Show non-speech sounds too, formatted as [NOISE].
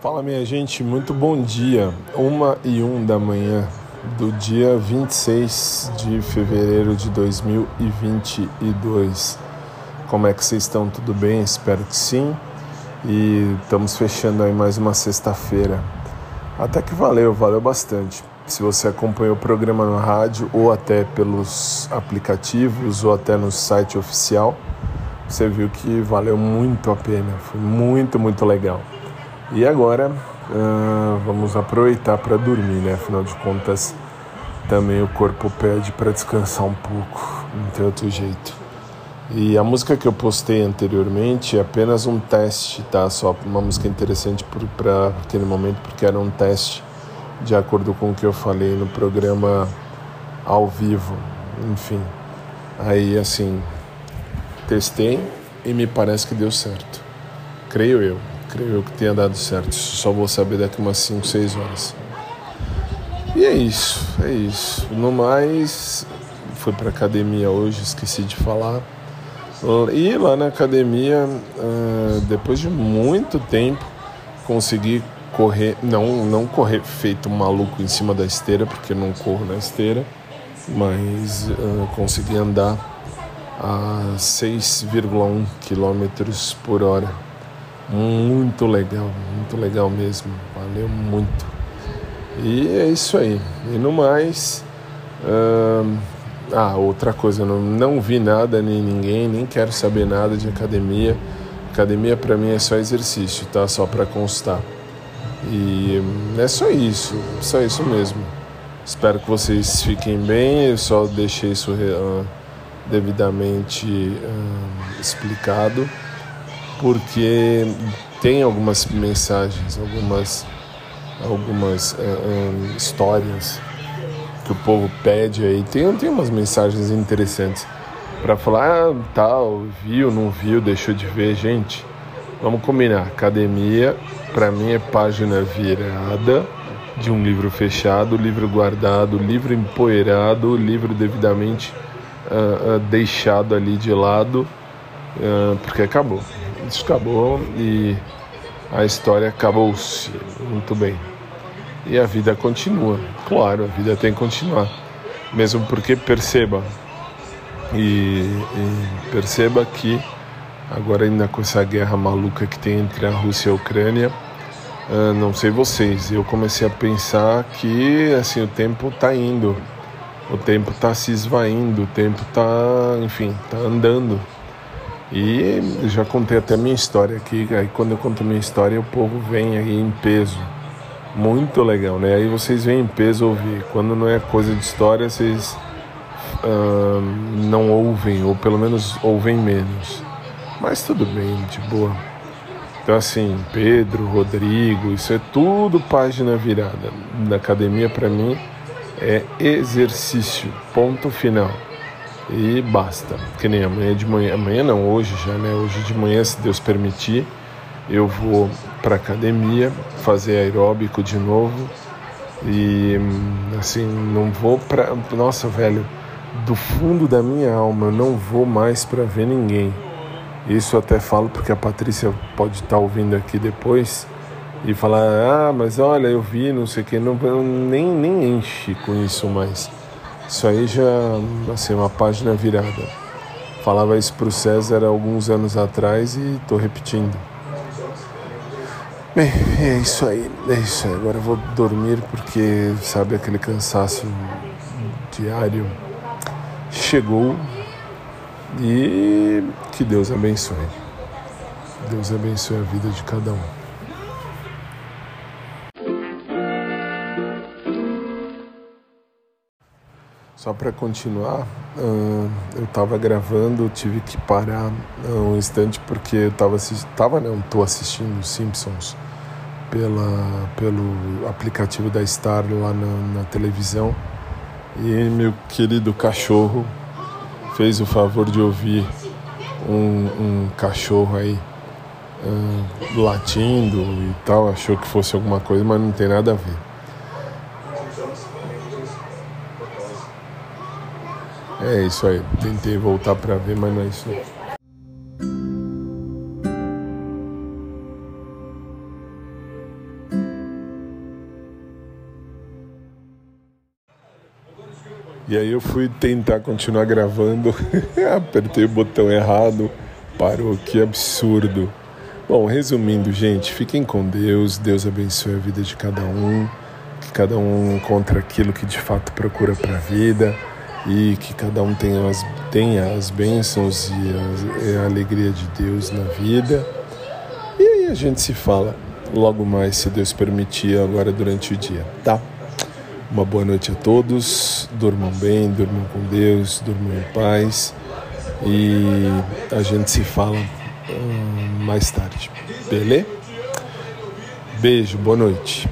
Fala minha gente, muito bom dia. Uma e um da manhã do dia 26 de fevereiro de 2022. Como é que vocês estão? Tudo bem? Espero que sim. E estamos fechando aí mais uma sexta-feira. Até que valeu, valeu bastante. Se você acompanhou o programa no rádio ou até pelos aplicativos ou até no site oficial, você viu que valeu muito a pena. Foi muito, muito legal. E agora uh, vamos aproveitar para dormir, né? Afinal de contas, também o corpo pede para descansar um pouco, não tem outro jeito. E a música que eu postei anteriormente é apenas um teste, tá? Só uma música interessante para aquele momento, porque era um teste de acordo com o que eu falei no programa ao vivo, enfim. Aí assim, testei e me parece que deu certo. Creio eu. Creio eu que tenha dado certo. Isso só vou saber daqui umas 5, 6 horas. E é isso, é isso. No mais, fui pra academia hoje, esqueci de falar. E lá na academia, ah, depois de muito tempo, consegui correr, não, não correr feito maluco em cima da esteira, porque eu não corro na esteira, mas uh, consegui andar a 6,1 km por hora. Muito legal, muito legal mesmo. Valeu muito. E é isso aí. E no mais. Ah, outra coisa, não, não vi nada nem ninguém, nem quero saber nada de academia. Academia para mim é só exercício, tá? Só para constar. E é só isso, só isso mesmo. Espero que vocês fiquem bem. Eu só deixei isso uh, devidamente uh, explicado porque tem algumas mensagens, algumas, algumas uh, histórias que o povo pede aí. Tem, tem umas mensagens interessantes para falar, ah, tal, viu, não viu, deixou de ver. Gente, vamos combinar. Academia, para mim, é página virada de um livro fechado, livro guardado, livro empoeirado, livro devidamente uh, deixado ali de lado, uh, porque acabou isso acabou e a história acabou-se. Muito bem. E a vida continua. Claro, a vida tem que continuar. Mesmo porque perceba e, e perceba que agora ainda com essa guerra maluca que tem entre a Rússia e a Ucrânia, não sei vocês, eu comecei a pensar que assim o tempo está indo, o tempo está se esvaindo, o tempo está, enfim, está andando. E já contei até minha história aqui, aí quando eu conto minha história o povo vem aí em peso. Muito legal, né? Aí vocês vêm em peso ouvir. Quando não é coisa de história, vocês uh, não ouvem, ou pelo menos ouvem menos. Mas tudo bem, de boa. Então assim, Pedro, Rodrigo, isso é tudo página virada. Na academia para mim é exercício, ponto final e basta. Que nem amanhã de manhã, amanhã não, hoje já, né? Hoje de manhã, se Deus permitir, eu vou para academia fazer aeróbico de novo e assim não vou para nossa velho do fundo da minha alma eu não vou mais para ver ninguém isso até falo porque a Patrícia pode estar tá ouvindo aqui depois e falar ah mas olha eu vi não sei o que não nem nem enche com isso mais isso aí já, assim, uma página virada. Falava isso para o César alguns anos atrás e estou repetindo. Bem, é isso aí, é isso aí. Agora eu vou dormir porque, sabe, aquele cansaço diário chegou e que Deus abençoe. Deus abençoe a vida de cada um. Só para continuar, uh, eu estava gravando, tive que parar um instante porque eu estava tava não, assistindo Simpsons pela pelo aplicativo da Star lá na, na televisão e meu querido cachorro fez o favor de ouvir um, um cachorro aí uh, latindo e tal, achou que fosse alguma coisa, mas não tem nada a ver. É isso aí. Tentei voltar para ver, mas não é isso. E aí eu fui tentar continuar gravando, [LAUGHS] apertei o botão errado, parou, que absurdo. Bom, resumindo, gente, fiquem com Deus, Deus abençoe a vida de cada um, que cada um encontre aquilo que de fato procura para a vida e que cada um tenha as, tenha as bênçãos e, e a alegria de Deus na vida. E aí a gente se fala logo mais, se Deus permitir, agora durante o dia, tá? Uma boa noite a todos, durmam bem, durmam com Deus, durmam em paz e a gente se fala hum, mais tarde, beleza? Beijo, boa noite.